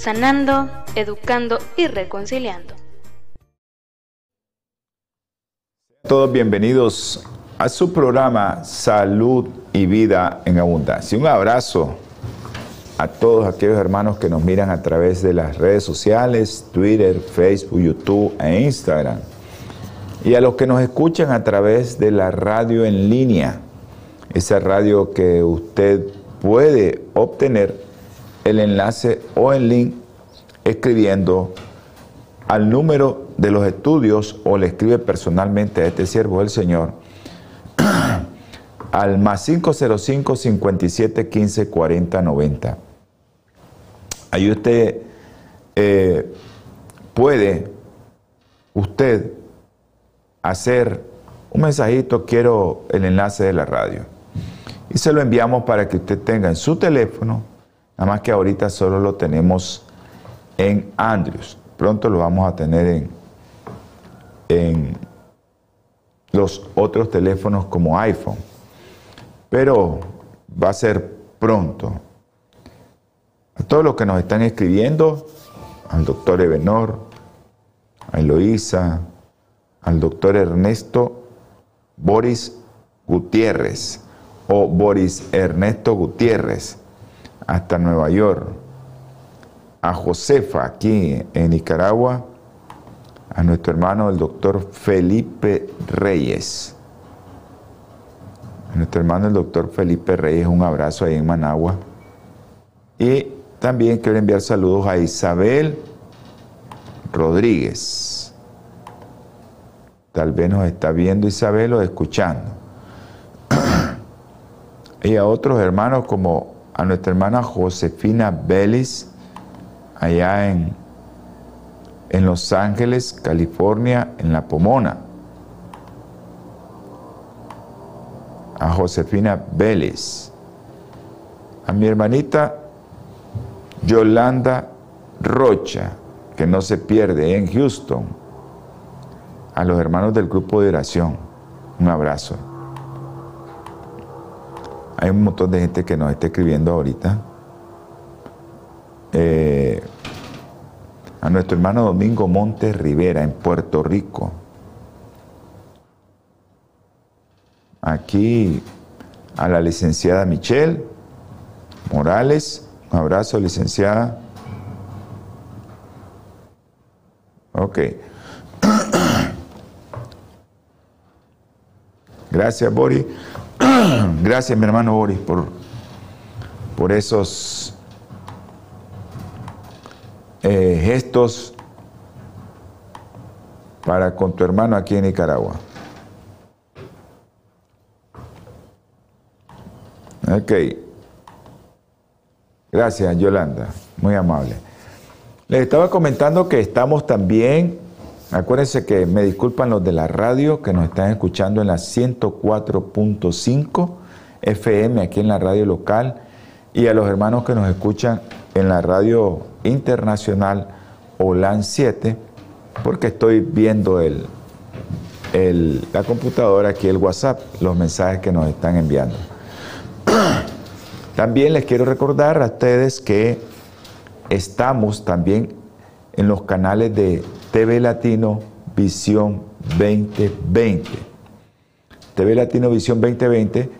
sanando, educando y reconciliando. Todos bienvenidos a su programa Salud y Vida en Abundancia. Un abrazo a todos aquellos hermanos que nos miran a través de las redes sociales, Twitter, Facebook, YouTube e Instagram. Y a los que nos escuchan a través de la radio en línea, esa radio que usted puede obtener el enlace o el link escribiendo al número de los estudios o le escribe personalmente a este siervo del Señor al más 505 57 15 40 90. Ahí usted eh, puede, usted, hacer un mensajito, quiero el enlace de la radio. Y se lo enviamos para que usted tenga en su teléfono Nada más que ahorita solo lo tenemos en Andrews. Pronto lo vamos a tener en, los otros teléfonos como iPhone. Pero va a ser pronto. A todos los que nos están escribiendo, al doctor Ebenor, a Eloísa, al doctor Ernesto Boris Gutiérrez o Boris Ernesto Gutiérrez hasta Nueva York, a Josefa aquí en Nicaragua, a nuestro hermano el doctor Felipe Reyes. A nuestro hermano el doctor Felipe Reyes, un abrazo ahí en Managua. Y también quiero enviar saludos a Isabel Rodríguez. Tal vez nos está viendo Isabel o escuchando. y a otros hermanos como a nuestra hermana Josefina Vélez, allá en, en Los Ángeles, California, en La Pomona. A Josefina Vélez. A mi hermanita Yolanda Rocha, que no se pierde en Houston. A los hermanos del grupo de oración, un abrazo. Hay un montón de gente que nos está escribiendo ahorita. Eh, a nuestro hermano Domingo Montes Rivera en Puerto Rico. Aquí a la licenciada Michelle Morales. Un abrazo, licenciada. Ok. Gracias, Boris. Gracias, mi hermano Boris, por, por esos eh, gestos para con tu hermano aquí en Nicaragua. Ok. Gracias, Yolanda. Muy amable. Les estaba comentando que estamos también Acuérdense que me disculpan los de la radio que nos están escuchando en la 104.5 FM aquí en la radio local y a los hermanos que nos escuchan en la radio internacional OLAN 7 porque estoy viendo el, la computadora aquí, el WhatsApp, los mensajes que nos están enviando. También les quiero recordar a ustedes que estamos también en los canales de TV Latino Visión 2020. TV Latino Visión 2020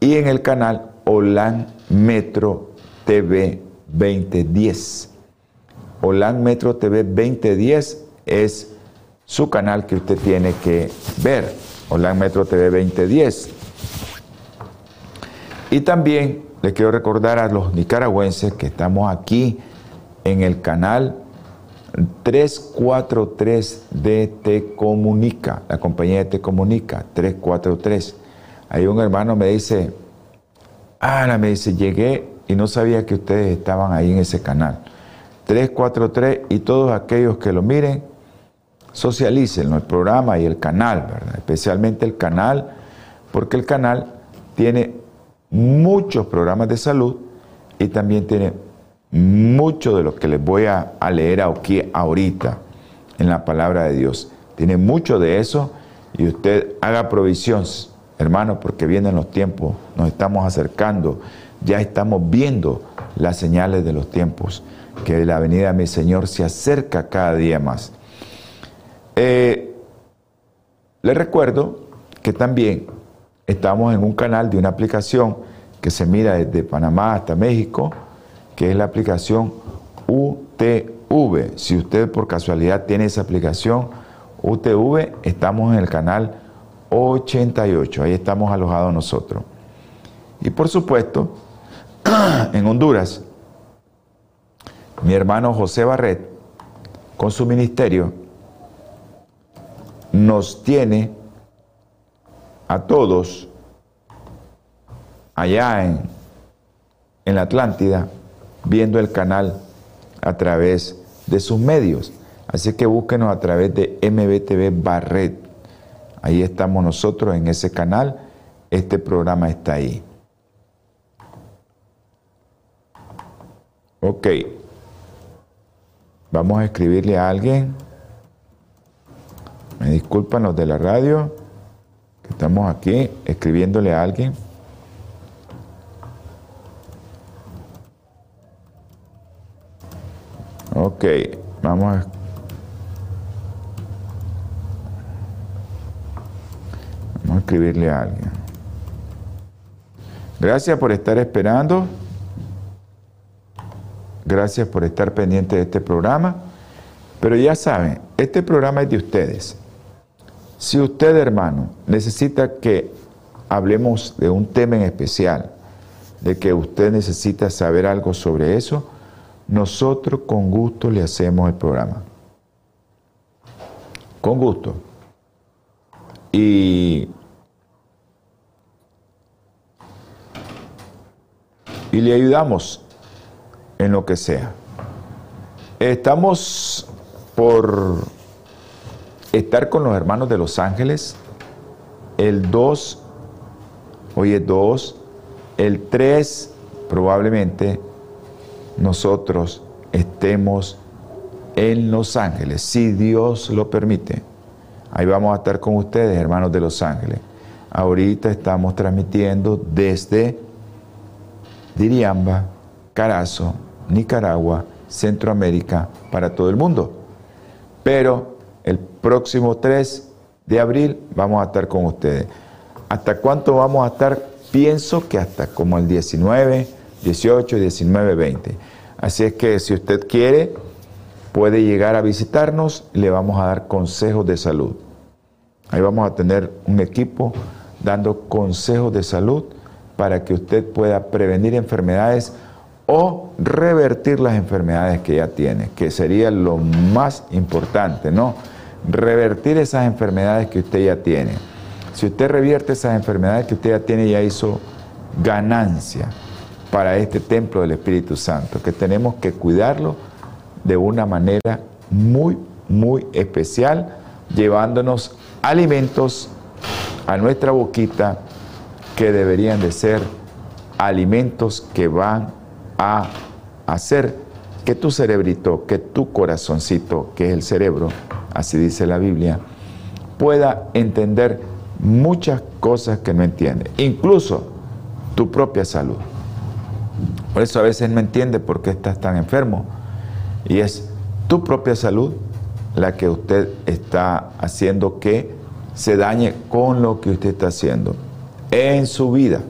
y en el canal Olan Metro TV 2010. Olan Metro TV 2010 es su canal que usted tiene que ver. Olan Metro TV 2010. Y también les quiero recordar a los nicaragüenses que estamos aquí en el canal 343 de Te Comunica, la compañía de Te Comunica, 343. Ahí un hermano me dice, Ana, me dice, llegué y no sabía que ustedes estaban ahí en ese canal. 343 y todos aquellos que lo miren, socialicen el programa y el canal, ¿verdad? especialmente el canal, porque el canal tiene muchos programas de salud y también tiene mucho de lo que les voy a, leer aquí ahorita en la palabra de Dios. Tiene mucho de eso y usted haga provisión, hermano, porque vienen los tiempos, nos estamos acercando, ya estamos viendo las señales de los tiempos, que la venida de mi Señor se acerca cada día más. Eh, les recuerdo que también estamos en un canal de una aplicación que se mira desde Panamá hasta México, que es la aplicación UTV. Si usted por casualidad tiene esa aplicación UTV, estamos en el canal 88, ahí estamos alojados nosotros. Y por supuesto, en Honduras, mi hermano José Barret, con su ministerio, nos tiene a todos allá en, en la Atlántida viendo el canal a través de sus medios. Así que búsquenos a través de MBTV Barret. Ahí estamos nosotros en ese canal. Este programa está ahí. Ok. Vamos a escribirle a alguien. Me disculpan los de la radio, estamos aquí escribiéndole a alguien. Ok, vamos a... Vamos a escribirle a alguien. Gracias por estar esperando. Gracias por estar pendiente de este programa. Pero ya saben, este programa es de ustedes. Si usted, hermano, necesita que hablemos de un tema en especial, de que usted necesita saber algo sobre eso, nosotros con gusto le hacemos el programa. Con gusto. Y, y le ayudamos en lo que sea. Estamos por estar con los hermanos de Los Ángeles el 2, hoy es 2, el 3 probablemente nosotros estemos en Los Ángeles, si Dios lo permite. Ahí vamos a estar con ustedes, hermanos de Los Ángeles. Ahorita estamos transmitiendo desde Diriamba, Carazo, Nicaragua, Centroamérica, para todo el mundo. Pero el próximo 3 de abril vamos a estar con ustedes. ¿Hasta cuánto vamos a estar? Pienso que hasta como el 19, 18, 19, 20. Así es que si usted quiere, puede llegar a visitarnos y le vamos a dar consejos de salud. Ahí vamos a tener un equipo dando consejos de salud para que usted pueda prevenir enfermedades o revertir las enfermedades que ya tiene, que sería lo más importante, ¿no? Revertir esas enfermedades que usted ya tiene. Si usted revierte esas enfermedades que usted ya tiene, ya hizo ganancia para este templo del Espíritu Santo, que tenemos que cuidarlo de una manera muy, muy especial, llevándonos alimentos a nuestra boquita que deberían de ser alimentos que van a hacer que tu cerebrito, que tu corazoncito, que es el cerebro, así dice la Biblia, pueda entender muchas cosas que no entiende, incluso tu propia salud. Por eso a veces no entiende por qué estás tan enfermo. Y es tu propia salud la que usted está haciendo que se dañe con lo que usted está haciendo en su vida.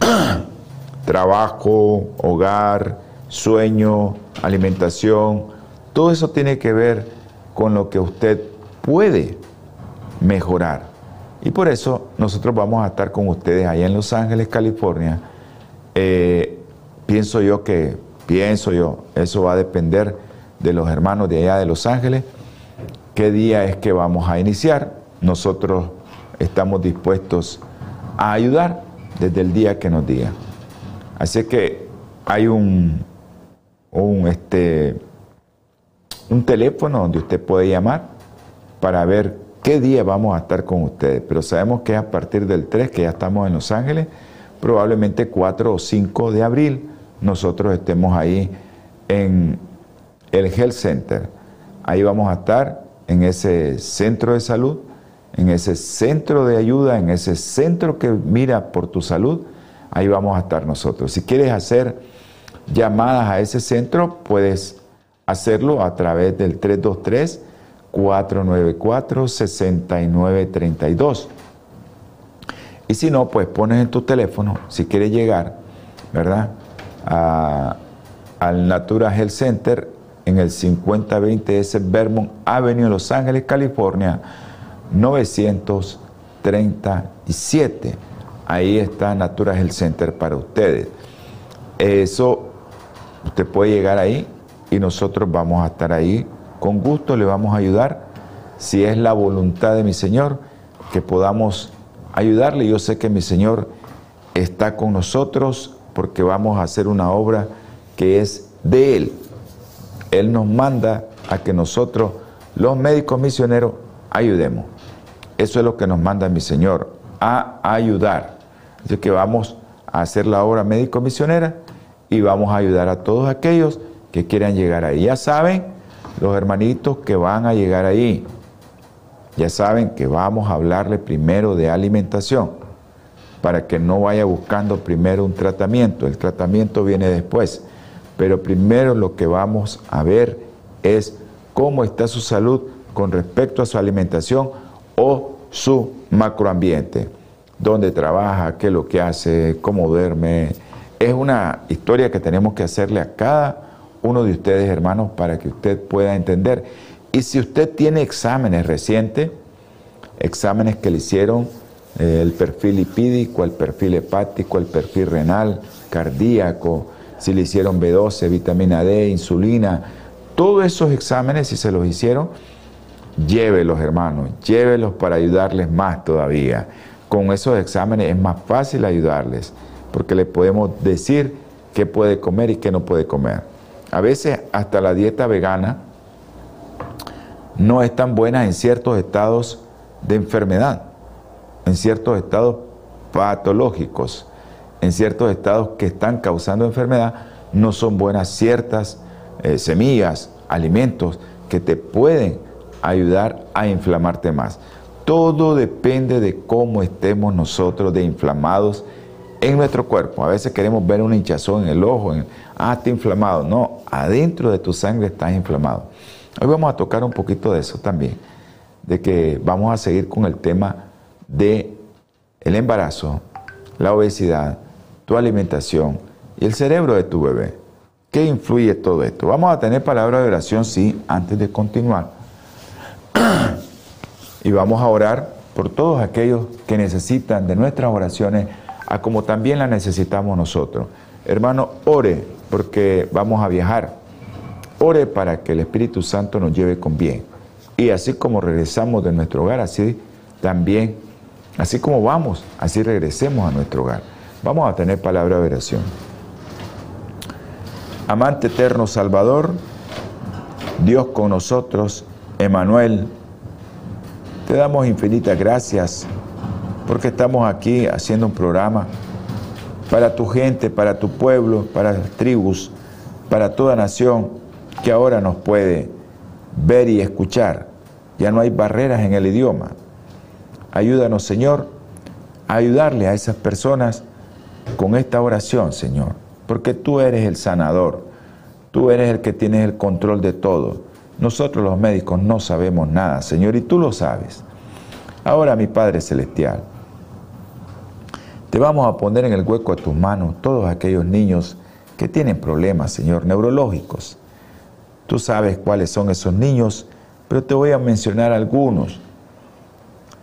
Trabajo, hogar, sueño, alimentación, todo eso tiene que ver con lo que usted puede mejorar. Y por eso nosotros vamos a estar con ustedes allá en Los Ángeles, California. Eh, pienso yo que, pienso yo, eso va a depender de los hermanos de allá de Los Ángeles, qué día es que vamos a iniciar. Nosotros estamos dispuestos a ayudar desde el día que nos diga. Así que hay un, un, este, un teléfono donde usted puede llamar para ver qué día vamos a estar con ustedes. Pero sabemos que a partir del 3, que ya estamos en Los Ángeles, probablemente 4 o 5 de abril, nosotros estemos ahí en el Health Center. Ahí vamos a estar en ese centro de salud, en ese centro de ayuda, en ese centro que mira por tu salud. Ahí vamos a estar nosotros. Si quieres hacer llamadas a ese centro, puedes hacerlo a través del 323-494-6932. Y si no, pues pones en tu teléfono, si quieres llegar, ¿verdad? Al Natura Health Center en el 5020 S Vermont Avenue, Los Ángeles, California, 937. Ahí está Natura Health Center para ustedes. Eso, usted puede llegar ahí y nosotros vamos a estar ahí. Con gusto le vamos a ayudar. Si es la voluntad de mi Señor, que podamos ayudarle. Yo sé que mi Señor está con nosotros porque vamos a hacer una obra que es de Él. Él nos manda a que nosotros, los médicos misioneros, ayudemos. Eso es lo que nos manda mi Señor, a ayudar. Así que vamos a hacer la obra médico misionera y vamos a ayudar a todos aquellos que quieran llegar ahí. Ya saben, los hermanitos que van a llegar ahí, ya saben que vamos a hablarle primero de alimentación para que no vaya buscando primero un tratamiento. El tratamiento viene después. Pero primero lo que vamos a ver es cómo está su salud con respecto a su alimentación o su macroambiente. Dónde trabaja, qué es lo que hace, cómo duerme. Es una historia que tenemos que hacerle a cada uno de ustedes, hermanos, para que usted pueda entender. Y si usted tiene exámenes recientes, exámenes que le hicieron, eh, el perfil lipídico, el perfil hepático, el perfil renal, cardíaco, si le hicieron B12, vitamina D, insulina, todos esos exámenes, si se los hicieron, llévelos, hermanos, llévelos para ayudarles más todavía. Con esos exámenes es más fácil ayudarles, porque le podemos decir qué puede comer y qué no puede comer. A veces hasta la dieta vegana no es tan buena en ciertos estados de enfermedad, en ciertos estados patológicos, en ciertos estados que están causando enfermedad, no son buenas ciertas eh, semillas, alimentos que te pueden ayudar a inflamarte más. Todo depende de cómo estemos nosotros de inflamados en nuestro cuerpo. A veces queremos ver una hinchazón en el ojo, en, ah, está inflamado. No, adentro de tu sangre estás inflamado. Hoy vamos a tocar un poquito de eso también, de que vamos a seguir con el tema de el embarazo, la obesidad, tu alimentación y el cerebro de tu bebé. ¿Qué influye todo esto? Vamos a tener palabra de oración, sí, antes de continuar. y vamos a orar por todos aquellos que necesitan de nuestras oraciones, a como también las necesitamos nosotros. Hermano, ore porque vamos a viajar. Ore para que el Espíritu Santo nos lleve con bien. Y así como regresamos de nuestro hogar, así también, así como vamos, así regresemos a nuestro hogar. Vamos a tener palabra de oración. Amante eterno Salvador, Dios con nosotros, Emanuel, te damos infinitas gracias porque estamos aquí haciendo un programa para tu gente, para tu pueblo, para las tribus, para toda nación que ahora nos puede ver y escuchar. Ya no hay barreras en el idioma. Ayúdanos, Señor, a ayudarle a esas personas con esta oración, Señor, porque tú eres el sanador, tú eres el que tienes el control de todo. Nosotros los médicos no sabemos nada, Señor, y tú lo sabes. Ahora, mi Padre Celestial, te vamos a poner en el hueco de tus manos todos aquellos niños que tienen problemas, Señor, neurológicos. Tú sabes cuáles son esos niños, pero te voy a mencionar algunos.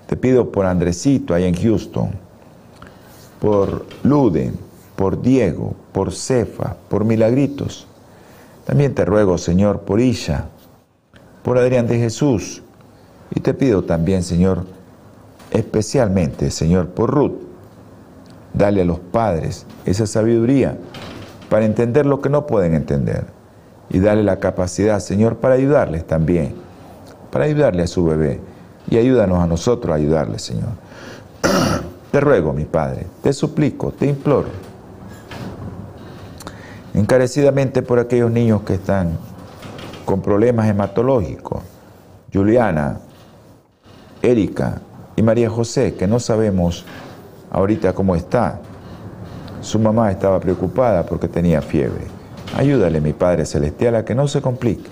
Te pido por Andresito, ahí en Houston por Luden, por Diego, por Cefa, por Milagritos. También te ruego, Señor, por Isha, por Adrián de Jesús. Y te pido también, Señor, especialmente, Señor, por Ruth. Dale a los padres esa sabiduría para entender lo que no pueden entender. y dale la capacidad, Señor, para ayudarles también, para ayudarle a su bebé. Y ayúdanos a nosotros a ayudarle, Señor. te ruego, mi Padre, te suplico, te imploro, encarecidamente por aquellos niños que están con problemas hematológicos, Juliana, Erika y María José, que no sabemos ahorita cómo está. Su mamá estaba preocupada porque tenía fiebre. Ayúdale, mi Padre Celestial, a que no se complique,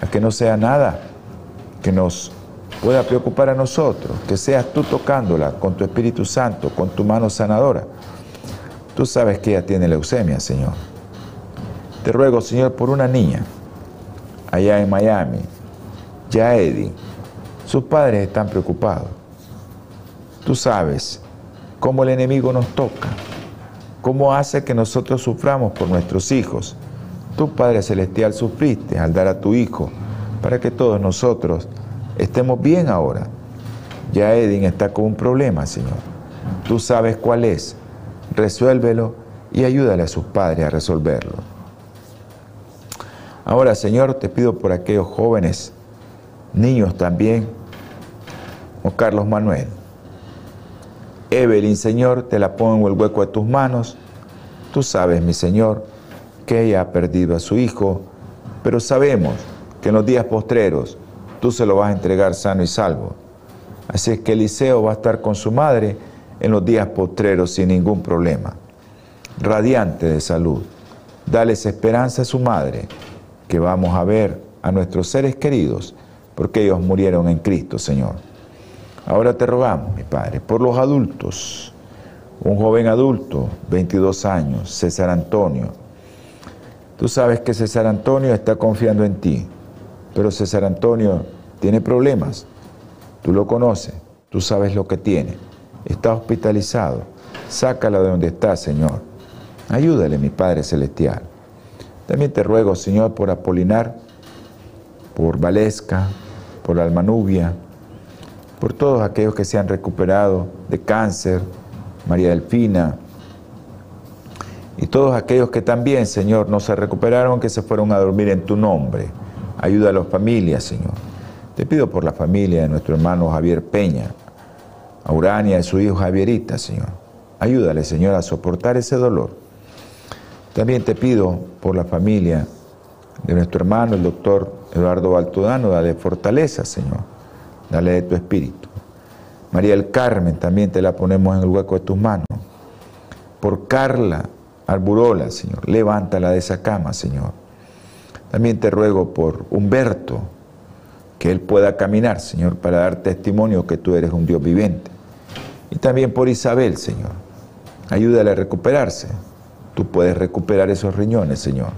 a que no sea nada que nos pueda preocupar a nosotros, que seas tú tocándola con tu Espíritu Santo, con tu mano sanadora. Tú sabes que ella tiene leucemia, Señor. Te ruego, Señor, por una niña allá en Miami, ya Eddie, sus padres están preocupados. Tú sabes cómo el enemigo nos toca, cómo hace que nosotros suframos por nuestros hijos. Tu Padre Celestial sufriste al dar a tu Hijo para que todos nosotros estemos bien ahora. Ya Edin está con un problema, Señor. Tú sabes cuál es. Resuélvelo y ayúdale a sus padres a resolverlo. Ahora, Señor, te pido por aquellos jóvenes, niños también, o Carlos Manuel. Evelyn, Señor, te la pongo en el hueco de tus manos. Tú sabes, mi Señor, que ella ha perdido a su hijo, pero sabemos que en los días postreros tú se lo vas a entregar sano y salvo. Así es que Eliseo va a estar con su madre en los días postreros sin ningún problema, radiante de salud. Dales esperanza a su madre que vamos a ver a nuestros seres queridos, porque ellos murieron en Cristo, Señor. Ahora te rogamos, mi Padre, por los adultos, un joven adulto, 22 años, César Antonio. Tú sabes que César Antonio está confiando en ti, pero César Antonio tiene problemas. Tú lo conoces, tú sabes lo que tiene. Está hospitalizado. Sácala de donde está, Señor. Ayúdale, mi Padre Celestial. También te ruego, Señor, por Apolinar, por Valesca, por Almanubia, por todos aquellos que se han recuperado de cáncer, María Delfina, y todos aquellos que también, Señor, no se recuperaron, que se fueron a dormir en tu nombre. Ayuda a las familias, Señor. Te pido por la familia de nuestro hermano Javier Peña, a Urania y su hijo Javierita, Señor. Ayúdale, Señor, a soportar ese dolor. También te pido por la familia de nuestro hermano, el doctor Eduardo Baltodano, dale fortaleza, Señor. Dale de tu espíritu. María del Carmen, también te la ponemos en el hueco de tus manos. Por Carla Arburola, Señor, levántala de esa cama, Señor. También te ruego por Humberto, que él pueda caminar, Señor, para dar testimonio que tú eres un Dios viviente. Y también por Isabel, Señor. Ayúdale a recuperarse. Tú puedes recuperar esos riñones, Señor.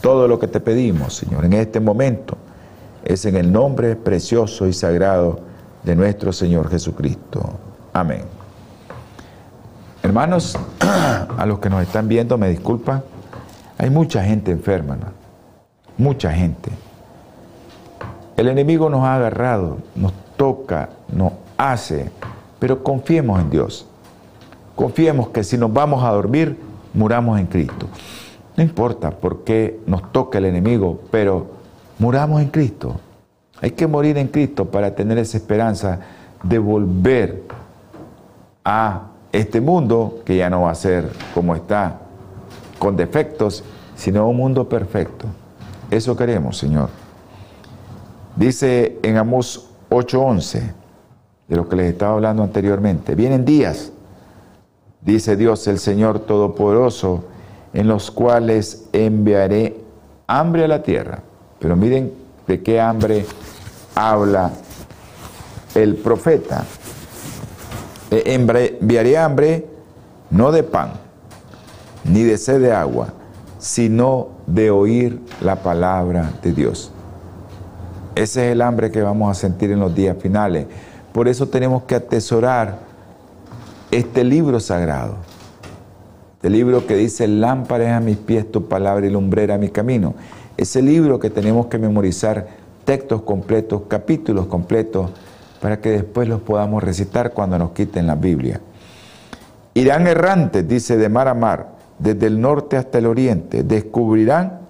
Todo lo que te pedimos, Señor, en este momento es en el nombre precioso y sagrado de nuestro Señor Jesucristo. Amén. Hermanos, a los que nos están viendo, me disculpan, hay mucha gente enferma, ¿no? Mucha gente. El enemigo nos ha agarrado, nos toca, nos hace, pero confiemos en Dios. Confiemos que si nos vamos a dormir, muramos en Cristo. No importa por qué nos toca el enemigo, pero muramos en Cristo. Hay que morir en Cristo para tener esa esperanza de volver a este mundo que ya no va a ser como está, con defectos, sino un mundo perfecto. Eso queremos, Señor. Dice en Amós 8:11, de lo que les estaba hablando anteriormente, vienen días dice Dios el Señor Todopoderoso, en los cuales enviaré hambre a la tierra. Pero miren de qué hambre habla el profeta. Enviaré hambre no de pan, ni de sed de agua, sino de oír la palabra de Dios. Ese es el hambre que vamos a sentir en los días finales. Por eso tenemos que atesorar este libro sagrado, este libro que dice, lámpara es a mis pies tu palabra y lumbrera a mi camino. Ese libro que tenemos que memorizar textos completos, capítulos completos, para que después los podamos recitar cuando nos quiten la Biblia. Irán errantes, dice, de mar a mar, desde el norte hasta el oriente, descubrirán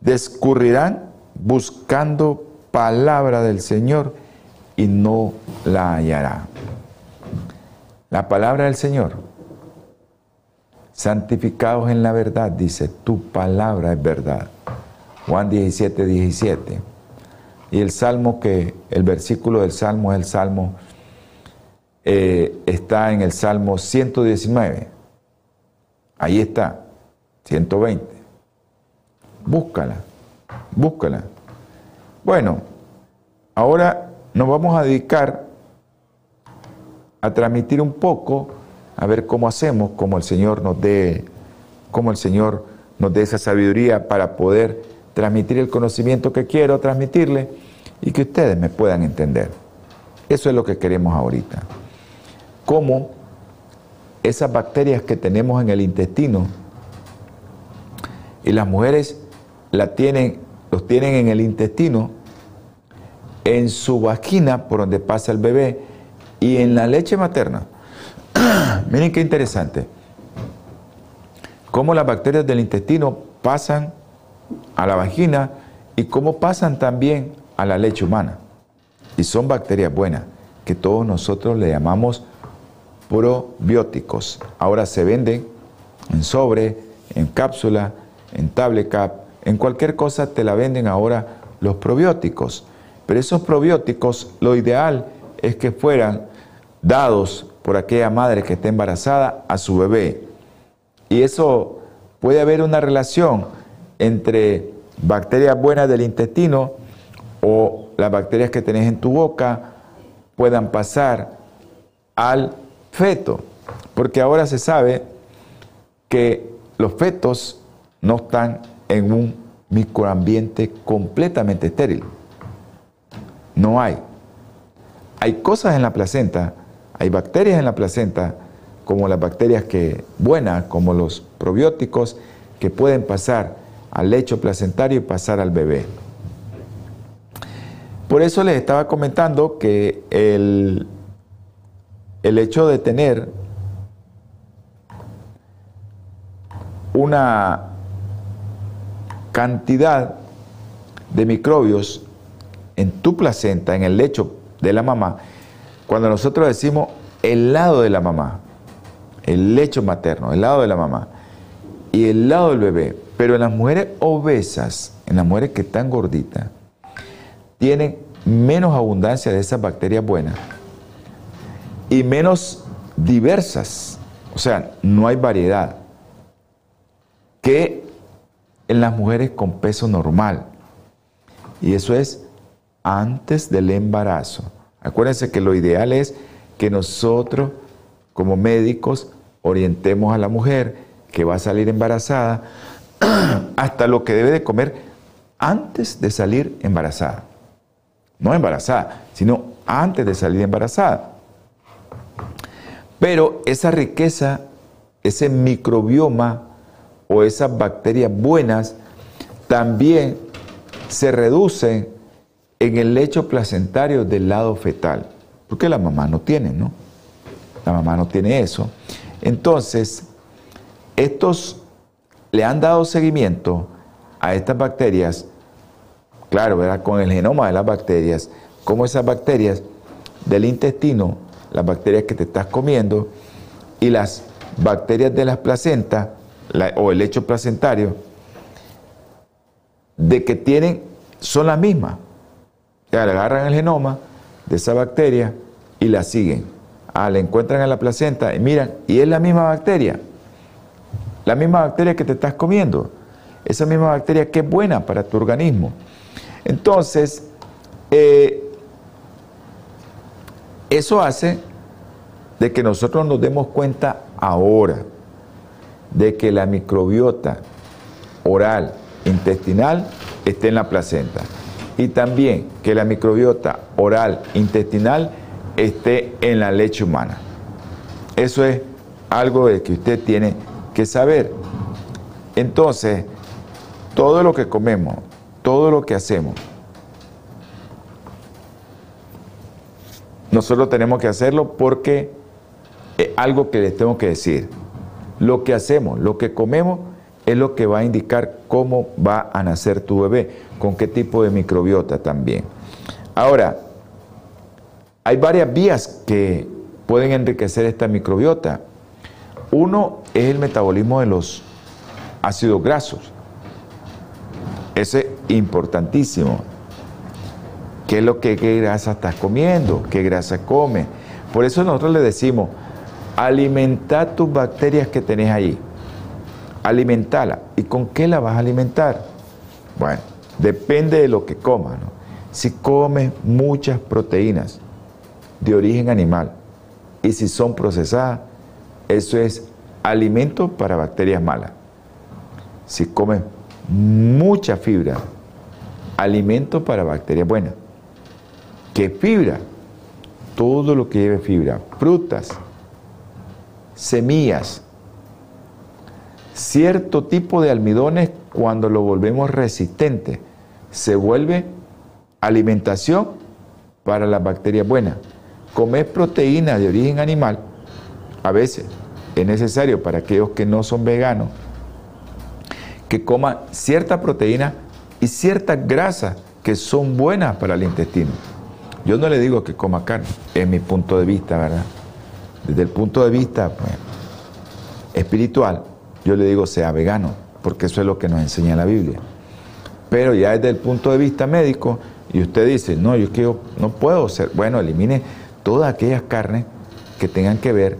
descurrirán buscando palabra del Señor y no la hallará. La palabra del Señor. Santificados en la verdad, dice, tu palabra es verdad. Juan 17, 17. Y el salmo que, el versículo del salmo es el salmo, eh, está en el salmo 119. Ahí está, 120. Búscala, búscala. Bueno, ahora nos vamos a dedicar a transmitir un poco, a ver cómo hacemos, cómo el Señor nos dé, cómo el Señor nos dé esa sabiduría para poder transmitir el conocimiento que quiero transmitirle y que ustedes me puedan entender. Eso es lo que queremos ahorita. Cómo esas bacterias que tenemos en el intestino y las mujeres la tienen, los tienen en el intestino, en su vagina por donde pasa el bebé y en la leche materna. Miren qué interesante. Cómo las bacterias del intestino pasan a la vagina y cómo pasan también a la leche humana. Y son bacterias buenas, que todos nosotros le llamamos probióticos. Ahora se venden en sobre, en cápsula, en tablet cap, en cualquier cosa te la venden ahora los probióticos. Pero esos probióticos, lo ideal es que fueran dados por aquella madre que está embarazada a su bebé. Y eso puede haber una relación entre bacterias buenas del intestino o las bacterias que tenés en tu boca puedan pasar al feto. Porque ahora se sabe que los fetos no están en un microambiente completamente estéril. No hay. Hay cosas en la placenta, hay bacterias en la placenta, como las bacterias que buenas, como los probióticos, que pueden pasar al lecho placentario y pasar al bebé. Por eso les estaba comentando que el, el hecho de tener una cantidad de microbios en tu placenta, en el lecho de la mamá, cuando nosotros decimos el lado de la mamá, el lecho materno, el lado de la mamá y el lado del bebé, pero en las mujeres obesas, en las mujeres que están gorditas, tienen menos abundancia de esas bacterias buenas y menos diversas. O sea, no hay variedad que en las mujeres con peso normal. Y eso es antes del embarazo. Acuérdense que lo ideal es que nosotros como médicos orientemos a la mujer que va a salir embarazada hasta lo que debe de comer antes de salir embarazada. No embarazada, sino antes de salir embarazada. Pero esa riqueza, ese microbioma o esas bacterias buenas también se reducen en el lecho placentario del lado fetal, porque la mamá no tiene, ¿no? La mamá no tiene eso. Entonces, estos le han dado seguimiento a estas bacterias, claro, ¿verdad? con el genoma de las bacterias, como esas bacterias del intestino, las bacterias que te estás comiendo y las bacterias de las placentas o el lecho placentario, de que tienen, son las mismas. Agarran el genoma de esa bacteria y la siguen. Ah, la encuentran en la placenta y miran, y es la misma bacteria. La misma bacteria que te estás comiendo. Esa misma bacteria que es buena para tu organismo. Entonces, eh, eso hace de que nosotros nos demos cuenta ahora de que la microbiota oral, intestinal, esté en la placenta. Y también que la microbiota oral, intestinal, esté en la leche humana. Eso es algo de que usted tiene que saber. Entonces, todo lo que comemos, todo lo que hacemos, nosotros tenemos que hacerlo porque es algo que les tengo que decir. Lo que hacemos, lo que comemos, es lo que va a indicar cómo va a nacer tu bebé, con qué tipo de microbiota también. Ahora, hay varias vías que pueden enriquecer esta microbiota. Uno es el metabolismo de los ácidos grasos. Ese es importantísimo. ¿Qué es lo que qué grasa estás comiendo? ¿Qué grasa come? Por eso nosotros le decimos, alimenta tus bacterias que tenés ahí. Alimentala. ¿Y con qué la vas a alimentar? Bueno, depende de lo que comas. Si comes muchas proteínas de origen animal y si son procesadas, eso es alimento para bacterias malas. Si comes mucha fibra, alimento para bacterias buenas. ¿Qué fibra? Todo lo que lleve fibra, frutas, semillas, cierto tipo de almidones cuando lo volvemos resistente, se vuelve alimentación para las bacterias buenas. Comer proteína de origen animal, a veces es necesario para aquellos que no son veganos, que coman cierta proteína y ciertas grasas que son buenas para el intestino. Yo no le digo que coma carne, es mi punto de vista, ¿verdad? Desde el punto de vista pues, espiritual, yo le digo sea vegano, porque eso es lo que nos enseña la Biblia. Pero ya desde el punto de vista médico, y usted dice, no, yo quiero, no puedo ser, bueno, elimine todas aquellas carnes que tengan que ver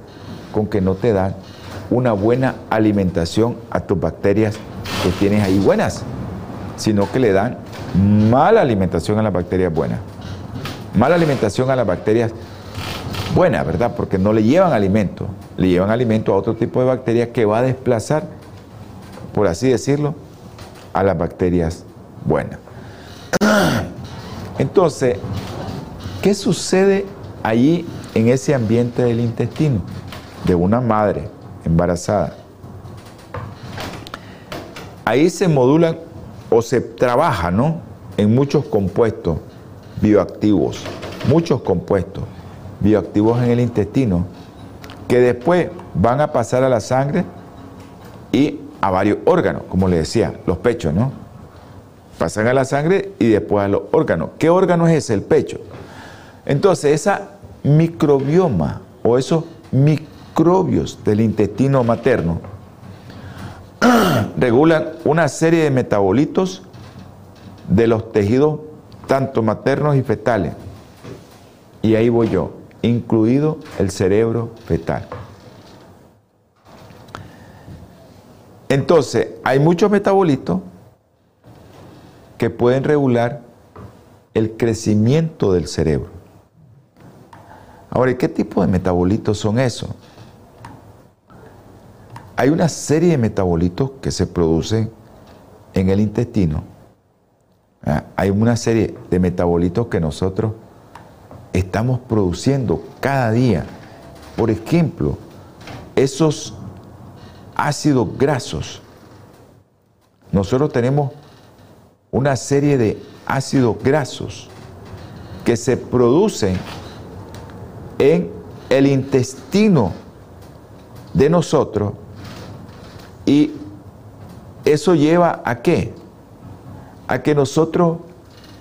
con que no te dan una buena alimentación a tus bacterias que tienes ahí buenas, sino que le dan mala alimentación a las bacterias buenas. Mala alimentación a las bacterias buenas, ¿verdad? Porque no le llevan alimento, le llevan alimento a otro tipo de bacterias que va a desplazar, por así decirlo, a las bacterias buenas. Entonces, ¿qué sucede allí en ese ambiente del intestino de una madre embarazada? Ahí se modulan o se trabaja, ¿no? En muchos compuestos bioactivos, muchos compuestos bioactivos en el intestino que después van a pasar a la sangre y a varios órganos, como le decía, los pechos, ¿no? Pasan a la sangre y después a los órganos. ¿Qué órgano es ese? El pecho. Entonces, esa microbioma o esos microbios del intestino materno regulan una serie de metabolitos de los tejidos tanto maternos y fetales. Y ahí voy yo, incluido el cerebro fetal. Entonces, hay muchos metabolitos que pueden regular el crecimiento del cerebro. Ahora, ¿qué tipo de metabolitos son esos? Hay una serie de metabolitos que se producen en el intestino. Ah, hay una serie de metabolitos que nosotros estamos produciendo cada día. Por ejemplo, esos ácidos grasos. Nosotros tenemos una serie de ácidos grasos que se producen en el intestino de nosotros y eso lleva a qué? A que nosotros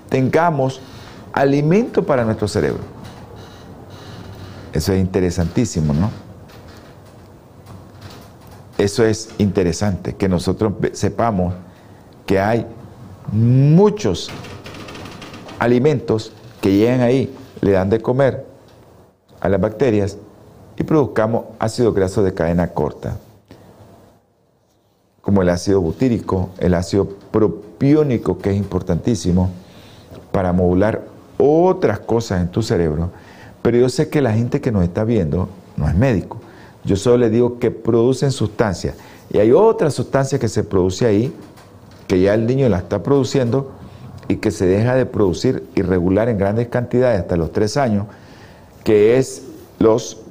tengamos alimento para nuestro cerebro. Eso es interesantísimo, ¿no? Eso es interesante, que nosotros sepamos que hay muchos alimentos que llegan ahí, le dan de comer a las bacterias y produzcamos ácido graso de cadena corta, como el ácido butírico, el ácido propiónico, que es importantísimo para modular otras cosas en tu cerebro, pero yo sé que la gente que nos está viendo no es médico. Yo solo le digo que producen sustancias. Y hay otra sustancia que se produce ahí, que ya el niño la está produciendo y que se deja de producir irregular en grandes cantidades hasta los tres años, que es los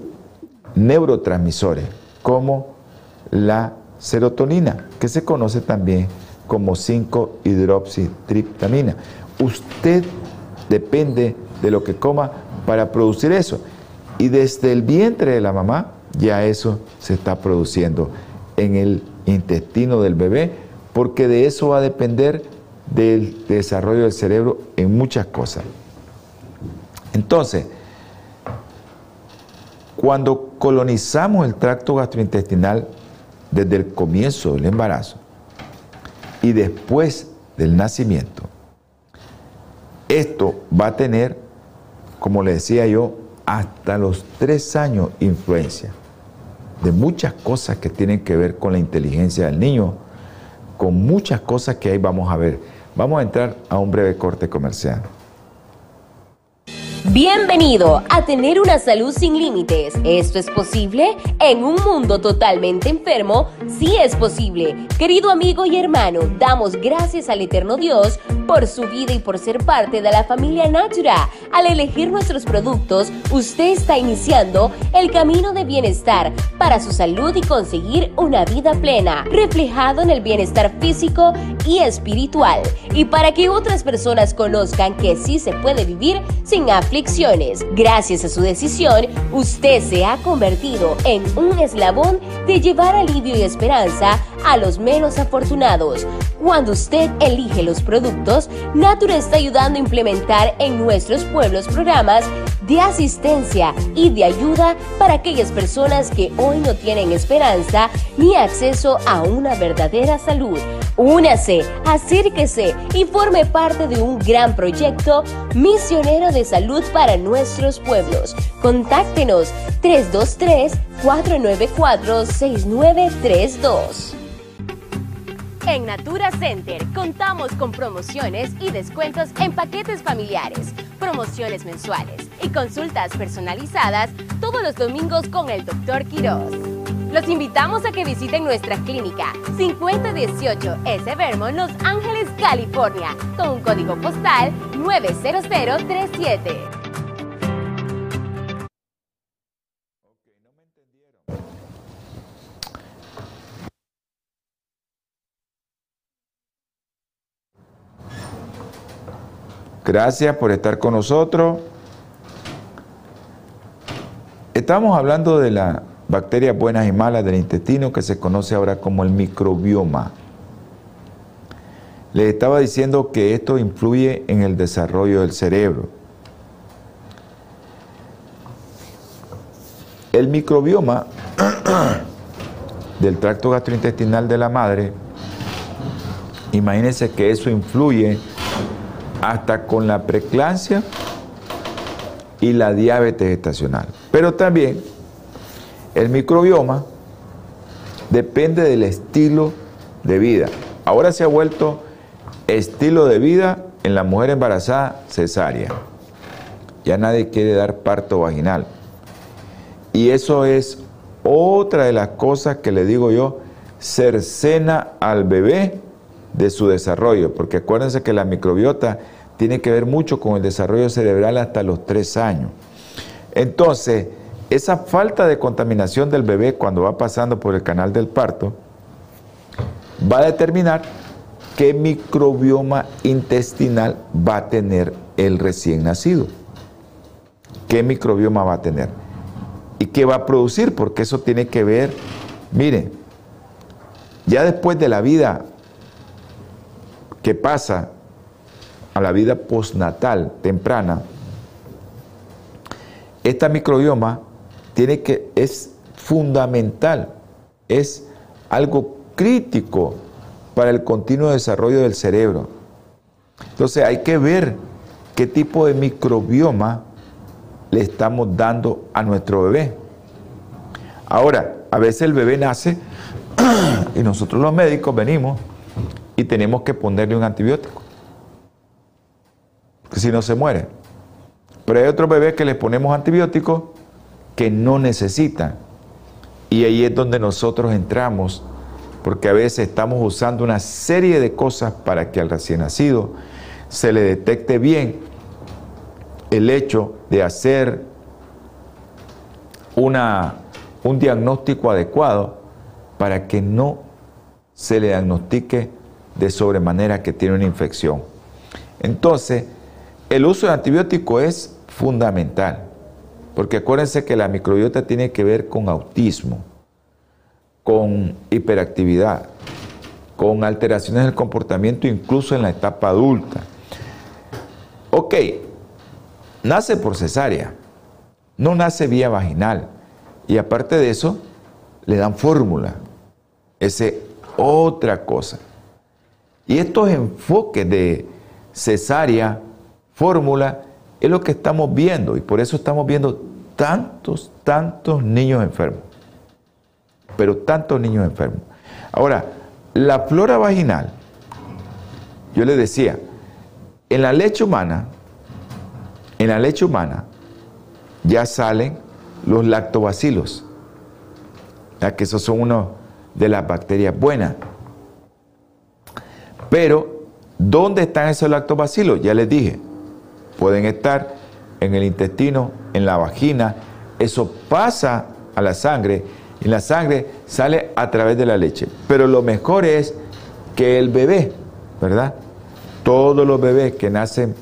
neurotransmisores, como la serotonina, que se conoce también como 5-hidroxitriptamina. Usted depende de lo que coma para producir eso. Y desde el vientre de la mamá ya eso se está produciendo en el intestino del bebé, porque de eso va a depender del desarrollo del cerebro en muchas cosas. Entonces, cuando colonizamos el tracto gastrointestinal desde el comienzo del embarazo y después del nacimiento, esto va a tener, como le decía yo, hasta los tres años influencia de muchas cosas que tienen que ver con la inteligencia del niño, con muchas cosas que ahí vamos a ver. Vamos a entrar a un breve corte comercial. Bienvenido a tener una salud sin límites. ¿Esto es posible? En un mundo totalmente enfermo, sí es posible. Querido amigo y hermano, damos gracias al eterno Dios por su vida y por ser parte de la familia Natura. Al elegir nuestros productos, usted está iniciando el camino de bienestar para su salud y conseguir una vida plena, reflejado en el bienestar físico y espiritual. Y para que otras personas conozcan que sí se puede vivir sin aflicción Gracias a su decisión, usted se ha convertido en un eslabón de llevar alivio y esperanza a los menos afortunados. Cuando usted elige los productos, Natura está ayudando a implementar en nuestros pueblos programas de asistencia y de ayuda para aquellas personas que hoy no tienen esperanza ni acceso a una verdadera salud. Únase, acérquese y forme parte de un gran proyecto misionero de salud para nuestros pueblos. Contáctenos 323-494-6932. En Natura Center contamos con promociones y descuentos en paquetes familiares, promociones mensuales y consultas personalizadas todos los domingos con el Dr. Quiroz. Los invitamos a que visiten nuestra clínica 5018 S. Vermont, Los Ángeles, California, con un código postal 90037. Gracias por estar con nosotros. Estamos hablando de las bacterias buenas y malas del intestino que se conoce ahora como el microbioma. Les estaba diciendo que esto influye en el desarrollo del cerebro. El microbioma del tracto gastrointestinal de la madre, imagínense que eso influye hasta con la preeclampsia y la diabetes gestacional. Pero también el microbioma depende del estilo de vida. Ahora se ha vuelto estilo de vida en la mujer embarazada cesárea. Ya nadie quiere dar parto vaginal. Y eso es otra de las cosas que le digo yo, cercena al bebé de su desarrollo, porque acuérdense que la microbiota tiene que ver mucho con el desarrollo cerebral hasta los tres años. Entonces, esa falta de contaminación del bebé cuando va pasando por el canal del parto va a determinar qué microbioma intestinal va a tener el recién nacido. ¿Qué microbioma va a tener? ¿Y qué va a producir? Porque eso tiene que ver, miren, ya después de la vida que pasa a la vida postnatal temprana, esta microbioma tiene que, es fundamental, es algo crítico para el continuo desarrollo del cerebro. Entonces hay que ver qué tipo de microbioma le estamos dando a nuestro bebé. Ahora, a veces el bebé nace y nosotros los médicos venimos y tenemos que ponerle un antibiótico. Que si no se muere. Pero hay otros bebés que les ponemos antibióticos que no necesitan. Y ahí es donde nosotros entramos, porque a veces estamos usando una serie de cosas para que al recién nacido se le detecte bien el hecho de hacer una, un diagnóstico adecuado para que no se le diagnostique de sobremanera que tiene una infección. Entonces, el uso de antibiótico es fundamental, porque acuérdense que la microbiota tiene que ver con autismo, con hiperactividad, con alteraciones del comportamiento incluso en la etapa adulta. Ok, nace por cesárea, no nace vía vaginal. Y aparte de eso, le dan fórmula. Esa es otra cosa. Y estos enfoques de cesárea, fórmula, es lo que estamos viendo. Y por eso estamos viendo tantos, tantos niños enfermos. Pero tantos niños enfermos. Ahora, la flora vaginal, yo le decía, en la leche humana, en la leche humana ya salen los lactobacilos, ya que esos son uno de las bacterias buenas. Pero, ¿dónde están esos lactobacilos? Ya les dije, pueden estar en el intestino, en la vagina, eso pasa a la sangre y la sangre sale a través de la leche. Pero lo mejor es que el bebé, ¿verdad? Todos los bebés que nacen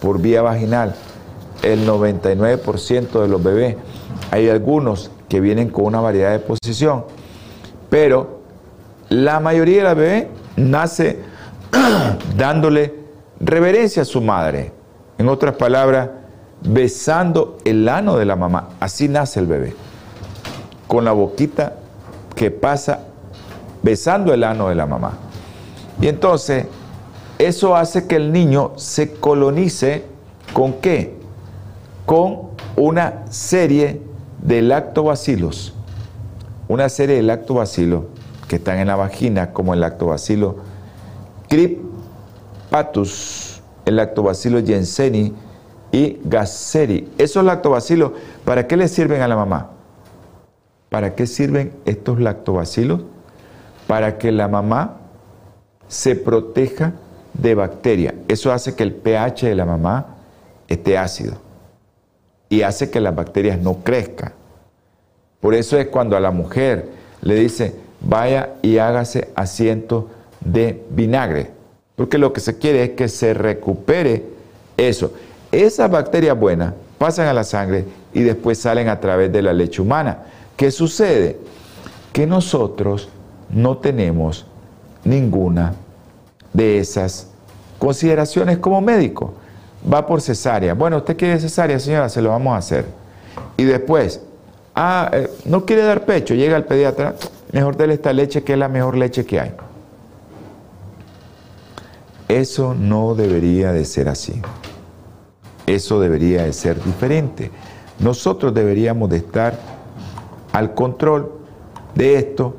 por vía vaginal, el 99% de los bebés, hay algunos que vienen con una variedad de posición, pero la mayoría de los bebés nace dándole reverencia a su madre. En otras palabras, besando el ano de la mamá. Así nace el bebé. Con la boquita que pasa besando el ano de la mamá. Y entonces, eso hace que el niño se colonice con qué? Con una serie de lactobacilos. Una serie de lactobacilos que están en la vagina, como el lactobacilo Cryppatus, el lactobacilo jenseni y Gasseri. Esos lactobacilos, ¿para qué le sirven a la mamá? ¿Para qué sirven estos lactobacilos? Para que la mamá se proteja de bacterias. Eso hace que el pH de la mamá esté ácido y hace que las bacterias no crezcan. Por eso es cuando a la mujer le dice, vaya y hágase asiento de vinagre, porque lo que se quiere es que se recupere eso. Esas bacterias buenas pasan a la sangre y después salen a través de la leche humana. ¿Qué sucede? Que nosotros no tenemos ninguna de esas consideraciones como médico. Va por cesárea. Bueno, usted quiere cesárea, señora, se lo vamos a hacer. Y después, ah, eh, no quiere dar pecho, llega el pediatra, mejor déle esta leche que es la mejor leche que hay. Eso no debería de ser así. Eso debería de ser diferente. Nosotros deberíamos de estar al control de esto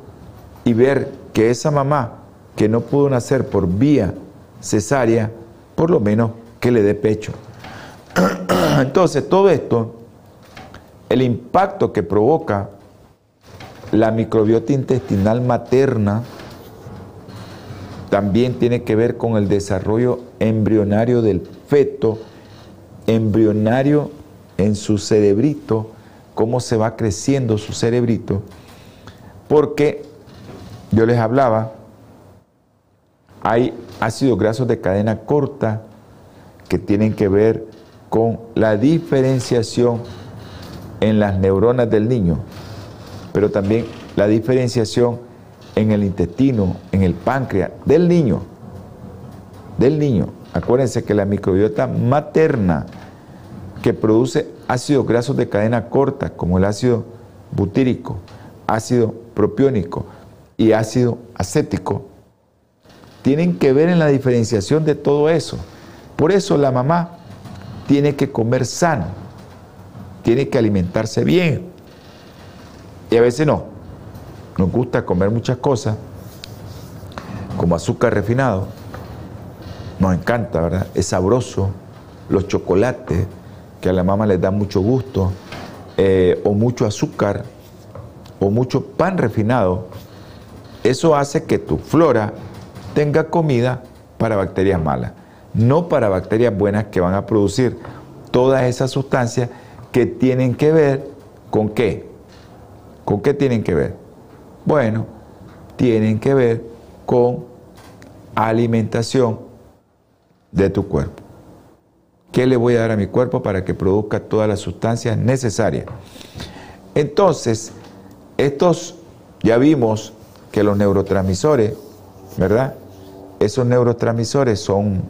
y ver que esa mamá que no pudo nacer por vía cesárea, por lo menos que le dé pecho. Entonces, todo esto, el impacto que provoca la microbiota intestinal materna, también tiene que ver con el desarrollo embrionario del feto, embrionario en su cerebrito, cómo se va creciendo su cerebrito, porque yo les hablaba, hay ácidos grasos de cadena corta que tienen que ver con la diferenciación en las neuronas del niño, pero también la diferenciación en el intestino, en el páncreas del niño, del niño. Acuérdense que la microbiota materna que produce ácidos grasos de cadena corta, como el ácido butírico, ácido propiónico y ácido acético, tienen que ver en la diferenciación de todo eso. Por eso la mamá tiene que comer sano, tiene que alimentarse bien. Y a veces no nos gusta comer muchas cosas, como azúcar refinado, nos encanta, ¿verdad? Es sabroso, los chocolates, que a la mamá les da mucho gusto, eh, o mucho azúcar, o mucho pan refinado, eso hace que tu flora tenga comida para bacterias malas, no para bacterias buenas que van a producir todas esas sustancias que tienen que ver con qué. ¿Con qué tienen que ver? Bueno, tienen que ver con alimentación de tu cuerpo. ¿Qué le voy a dar a mi cuerpo para que produzca todas las sustancias necesarias? Entonces, estos ya vimos que los neurotransmisores, ¿verdad? Esos neurotransmisores son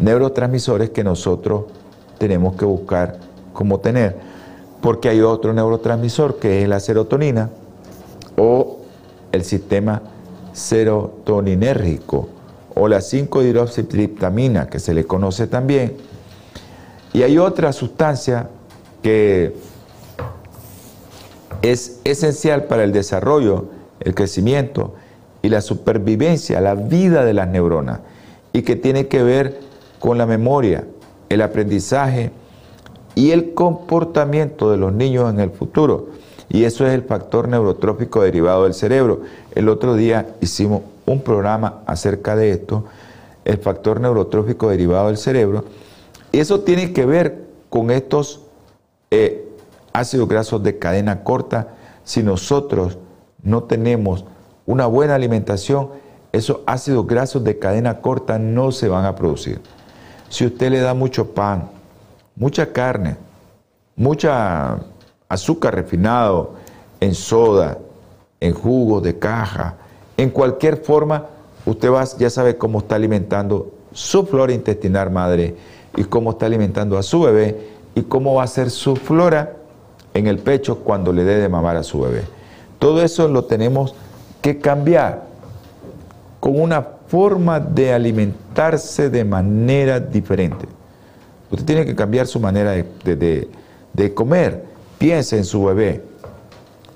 neurotransmisores que nosotros tenemos que buscar cómo tener, porque hay otro neurotransmisor que es la serotonina o el sistema serotoninérgico o la 5-hidroxitriptamina que se le conoce también. Y hay otra sustancia que es esencial para el desarrollo, el crecimiento y la supervivencia, la vida de las neuronas, y que tiene que ver con la memoria, el aprendizaje y el comportamiento de los niños en el futuro. Y eso es el factor neurotrófico derivado del cerebro. El otro día hicimos un programa acerca de esto, el factor neurotrófico derivado del cerebro. Y eso tiene que ver con estos eh, ácidos grasos de cadena corta. Si nosotros no tenemos una buena alimentación, esos ácidos grasos de cadena corta no se van a producir. Si usted le da mucho pan, mucha carne, mucha azúcar refinado en soda, en jugo de caja, en cualquier forma, usted va, ya sabe cómo está alimentando su flora intestinal madre y cómo está alimentando a su bebé y cómo va a ser su flora en el pecho cuando le dé de mamar a su bebé. Todo eso lo tenemos que cambiar con una forma de alimentarse de manera diferente. Usted tiene que cambiar su manera de, comer. Piense en su bebé.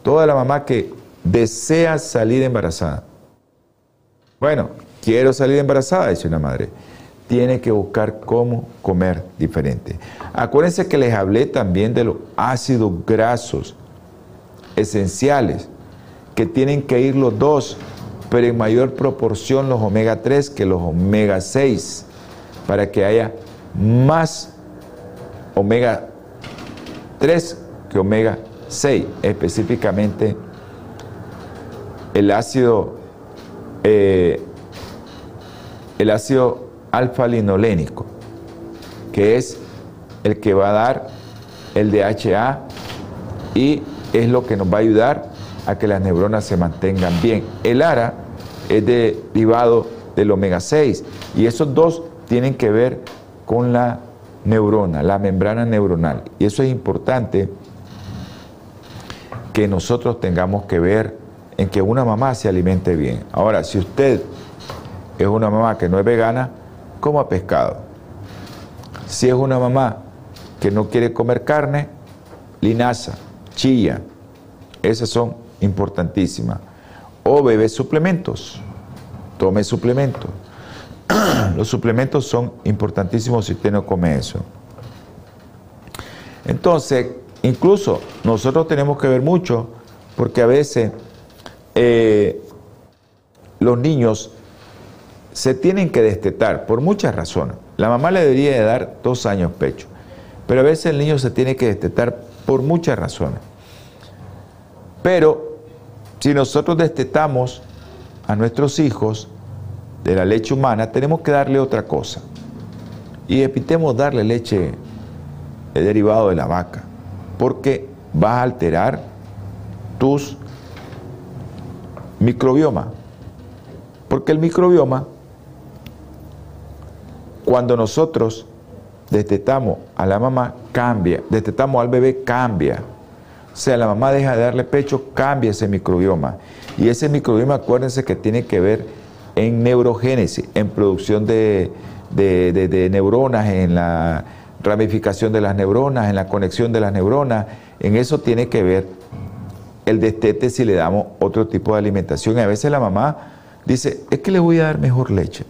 Toda la mamá que desea salir embarazada. Bueno, quiero salir embarazada, dice una madre. Tiene que buscar cómo comer diferente. Acuérdense que les hablé también de los ácidos grasos esenciales que tienen que ir los dos, pero en mayor proporción los omega 3 que los omega 6, para que haya más omega 3 que omega 6, específicamente el ácido, eh, el ácido alfa-linolénico, que es el que va a dar el DHA y es lo que nos va a ayudar a que las neuronas se mantengan bien. El ARA es derivado del omega 6 y esos dos tienen que ver con la neurona, la membrana neuronal. Y eso es importante que nosotros tengamos que ver en que una mamá se alimente bien. Ahora, si usted es una mamá que no es vegana, coma pescado. Si es una mamá que no quiere comer carne, linaza, chilla, esas son importantísimas. O bebe suplementos, tome suplementos. Los suplementos son importantísimos si usted no come eso. Entonces, incluso nosotros tenemos que ver mucho porque a veces eh, los niños se tienen que destetar por muchas razones. La mamá le debería de dar dos años pecho, pero a veces el niño se tiene que destetar por muchas razones. Pero si nosotros destetamos a nuestros hijos, de la leche humana, tenemos que darle otra cosa. Y evitemos darle leche derivado de la vaca, porque va a alterar tus microbioma. Porque el microbioma, cuando nosotros destetamos a la mamá, cambia, destetamos al bebé, cambia. O sea, la mamá deja de darle pecho, cambia ese microbioma. Y ese microbioma, acuérdense que tiene que ver en neurogénesis, en producción de, neuronas, en la ramificación de las neuronas, en la conexión de las neuronas. En eso tiene que ver el destete si le damos otro tipo de alimentación. Y a veces la mamá dice, es que le voy a dar mejor leche.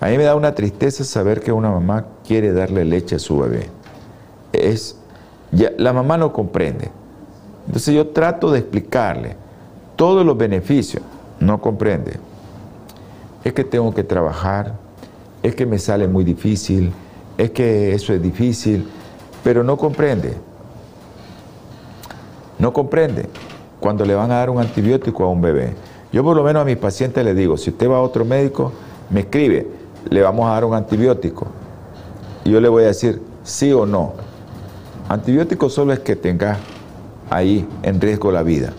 A mí me da una tristeza saber que una mamá quiere darle leche a su bebé. Es, la mamá no comprende. Entonces yo trato de explicarle todos los beneficios. No comprende es que tengo que trabajar, es que me sale muy difícil, es que eso es difícil, pero no comprende. No comprende cuando le van a dar un antibiótico a un bebé. Yo por lo menos a mis pacientes les digo, si usted va a otro médico, me escribe, le vamos a dar un antibiótico. Y yo le voy a decir sí o no. Antibiótico solo es que tenga ahí en riesgo la vida.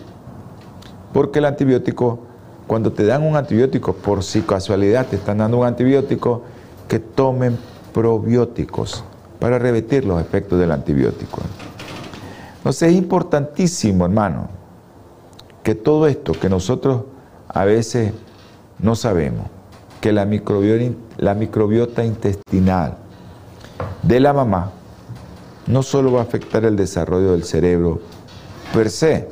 Porque el antibiótico, cuando te dan un antibiótico, por si casualidad te están dando un antibiótico, que tomen probióticos para revertir los efectos del antibiótico. Entonces es importantísimo, hermano, que todo esto que nosotros a veces no sabemos, que la microbiota, la microbiota intestinal de la mamá no solo va a afectar el desarrollo del cerebro per se,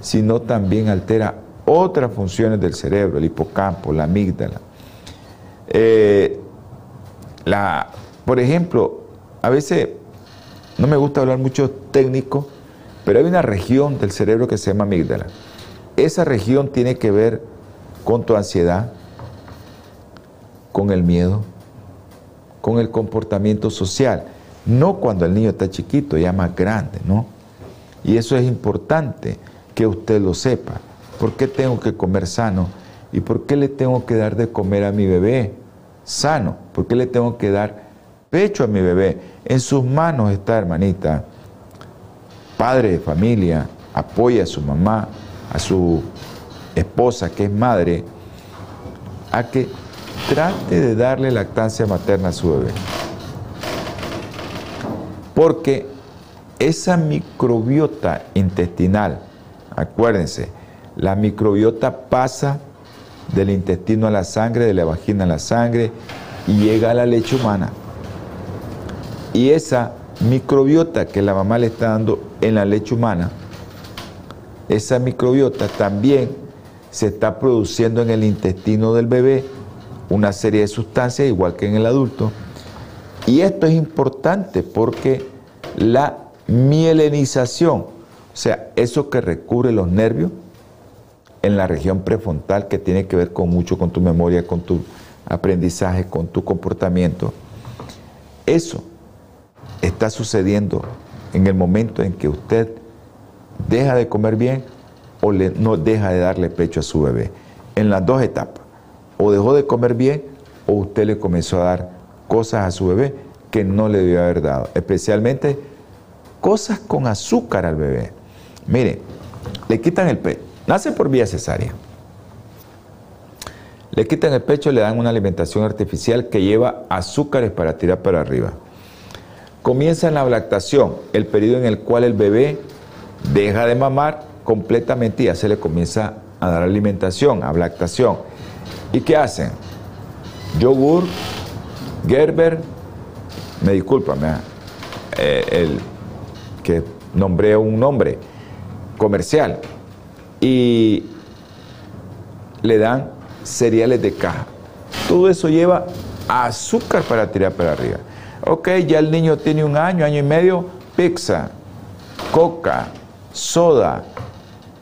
sino también altera otras funciones del cerebro, el hipocampo, la amígdala. Eh, la, por ejemplo, a veces no me gusta hablar mucho técnico, pero hay una región del cerebro que se llama amígdala. Esa región tiene que ver con tu ansiedad, con el miedo, con el comportamiento social. No cuando el niño está chiquito, ya más grande, ¿no? Y eso es importante que usted lo sepa. ¿Por qué tengo que comer sano? ¿Y por qué le tengo que dar de comer a mi bebé sano? ¿Por qué le tengo que dar pecho a mi bebé? En sus manos está, hermanita. Padre de familia, apoya a su mamá, a su esposa que es madre, a que trate de darle lactancia materna a su bebé. Porque esa microbiota intestinal, acuérdense, la microbiota pasa del intestino a la sangre, de la vagina a la sangre y llega a la leche humana. Y esa microbiota que la mamá le está dando en la leche humana, esa microbiota también se está produciendo en el intestino del bebé una serie de sustancias, igual que en el adulto. Y esto es importante porque la mielinización, o sea, eso que recubre los nervios en la región prefrontal, que tiene que ver con mucho con tu memoria, con tu aprendizaje, con tu comportamiento, eso está sucediendo en el momento en que usted deja de comer bien o no deja de darle pecho a su bebé. En las dos etapas. O dejó de comer bien o usted le comenzó a dar cosas a su bebé que no le debió haber dado. Especialmente cosas con azúcar al bebé. Mire, le quitan el pecho. Nace por vía cesárea. Le quitan el pecho, le dan una alimentación artificial que lleva azúcares para tirar para arriba. Comienza la lactación, el periodo en el cual el bebé deja de mamar completamente y ya se le comienza a dar alimentación, a lactación. ¿Y qué hacen? Yogur, Gerber, me disculpa, eh, el que nombré un nombre comercial, y le dan cereales de caja. Todo eso lleva azúcar para tirar para arriba. Ok, ya el niño tiene un año, año y medio, pizza, coca, soda.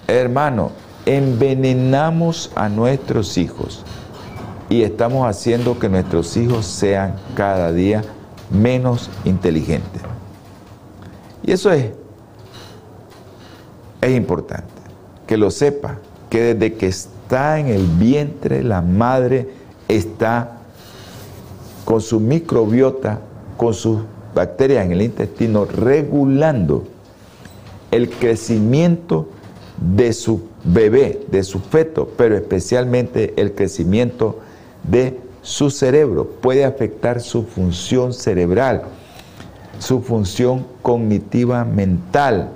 Hermano, envenenamos a nuestros hijos y estamos haciendo que nuestros hijos sean cada día menos inteligentes. Y eso es, es importante, que lo sepa, que desde que está en el vientre la madre está con su microbiota, con sus bacterias en el intestino, regulando el crecimiento de su bebé, de su feto, pero especialmente el crecimiento de su cerebro. Puede afectar su función cerebral, su función cognitiva mental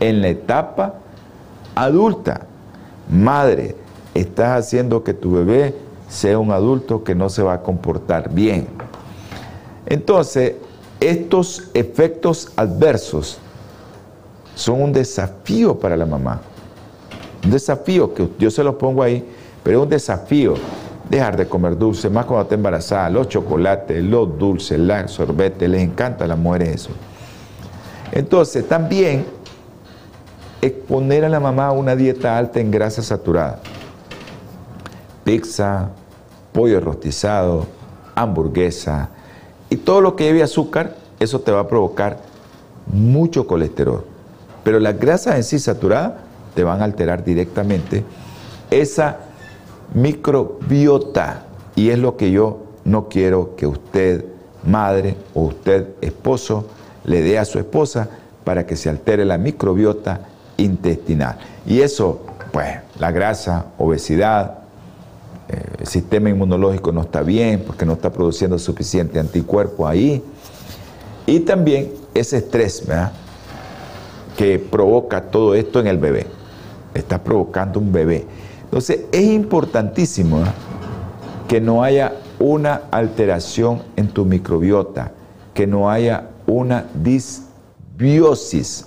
en la etapa adulta. Madre, estás haciendo que tu bebé sea un adulto que no se va a comportar bien. Entonces, estos efectos adversos son un desafío para la mamá. Un desafío que yo se lo pongo ahí, pero es un desafío dejar de comer dulce, más cuando está embarazada, los chocolates, los dulces, la sorbete, les encanta a las mujeres eso. Entonces, también exponer a la mamá a una dieta alta en grasa saturada. Pizza, pollo rostizado, hamburguesa y todo lo que lleve azúcar, eso te va a provocar mucho colesterol. Pero las grasas en sí saturadas te van a alterar directamente esa microbiota. Y es lo que yo no quiero que usted, madre o usted, esposo, le dé a su esposa para que se altere la microbiota intestinal. Y eso, pues, la grasa, obesidad, eh, el sistema inmunológico no está bien porque no está produciendo suficiente anticuerpo ahí. Y también ese estrés, ¿verdad? Que provoca todo esto en el bebé. Está provocando un bebé. Entonces es importantísimo que no haya una alteración en tu microbiota, que no haya una disbiosis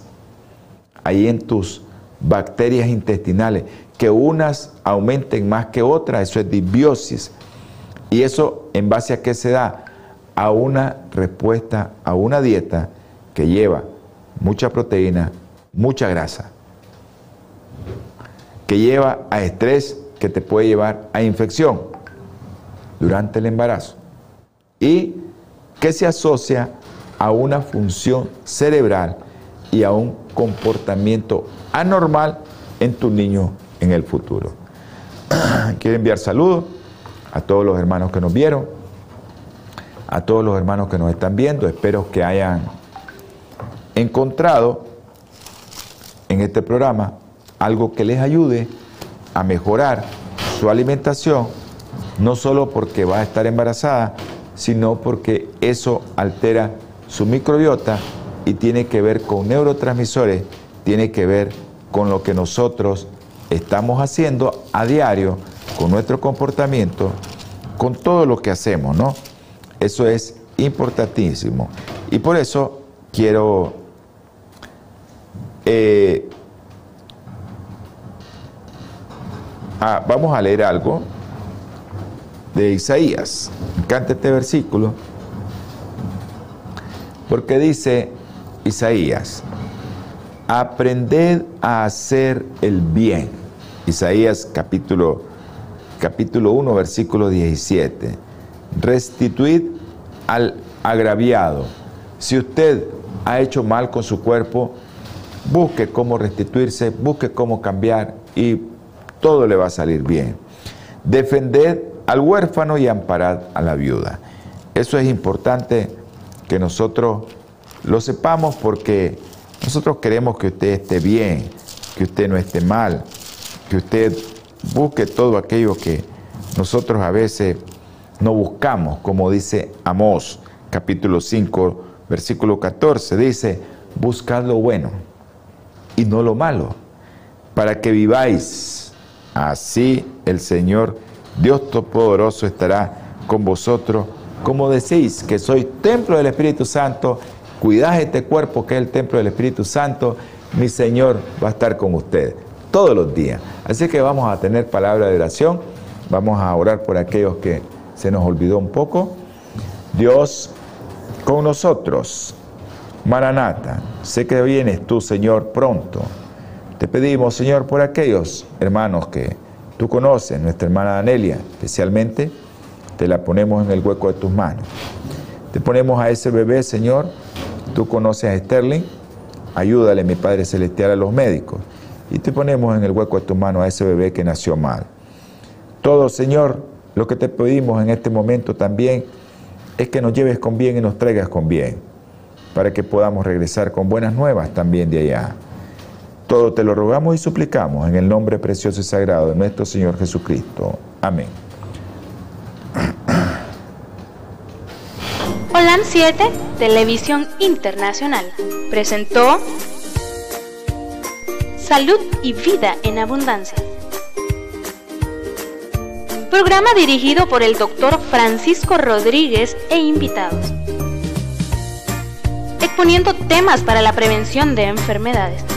ahí en tus bacterias intestinales, que unas aumenten más que otras, eso es disbiosis. Y eso en base a qué se da? A una respuesta, a una dieta que lleva mucha proteína, mucha grasa, que lleva a estrés que te puede llevar a infección durante el embarazo y que se asocia a una función cerebral y a un comportamiento anormal en tu niño en el futuro. Quiero enviar saludos a todos los hermanos que nos vieron, a todos los hermanos que nos están viendo. Espero que hayan encontrado en este programa algo que les ayude a mejorar su alimentación, no solo porque va a estar embarazada, sino porque eso altera su microbiota y tiene que ver con neurotransmisores, tiene que ver con lo que nosotros estamos haciendo a diario, con nuestro comportamiento, con todo lo que hacemos, ¿no? Eso es importantísimo. Y por eso quiero eh, ah, vamos a leer algo de Isaías. Me encanta este versículo porque dice Isaías, aprended a hacer el bien. Isaías capítulo, capítulo 1, versículo 17. Restituid al agraviado. Si usted ha hecho mal con su cuerpo, busque cómo restituirse, busque cómo cambiar y todo le va a salir bien. Defended al huérfano y amparad a la viuda. Eso es importante que nosotros lo sepamos porque nosotros queremos que usted esté bien, que usted no esté mal, que usted busque todo aquello que nosotros a veces no buscamos, como dice Amós capítulo 5, versículo 14, dice, buscad lo bueno y no lo malo, para que viváis. Así el Señor Dios Todopoderoso estará con vosotros, como decís que soy templo del Espíritu Santo cuidad este cuerpo que es el templo del Espíritu Santo, mi Señor va a estar con usted todos los días. Así que vamos a tener palabra de oración, vamos a orar por aquellos que se nos olvidó un poco. Dios con nosotros, Maranata, sé que vienes tú, Señor, pronto. Te pedimos, Señor, por aquellos hermanos que tú conoces, nuestra hermana Danelia, especialmente, te la ponemos en el hueco de tus manos. Te ponemos a ese bebé, Señor, Tú conoces a Sterling, ayúdale, mi Padre Celestial, a los médicos. Y te ponemos en el hueco de tu mano a ese bebé que nació mal. Todo, Señor, lo que te pedimos en este momento también es que nos lleves con bien y nos traigas con bien, para que podamos regresar con buenas nuevas también de allá. Todo te lo rogamos y suplicamos en el nombre precioso y sagrado de nuestro Señor Jesucristo. Amén. Holan 7, Televisión Internacional, presentó Salud y Vida en Abundancia. Programa dirigido por el doctor Francisco Rodríguez e invitados. Exponiendo temas para la prevención de enfermedades.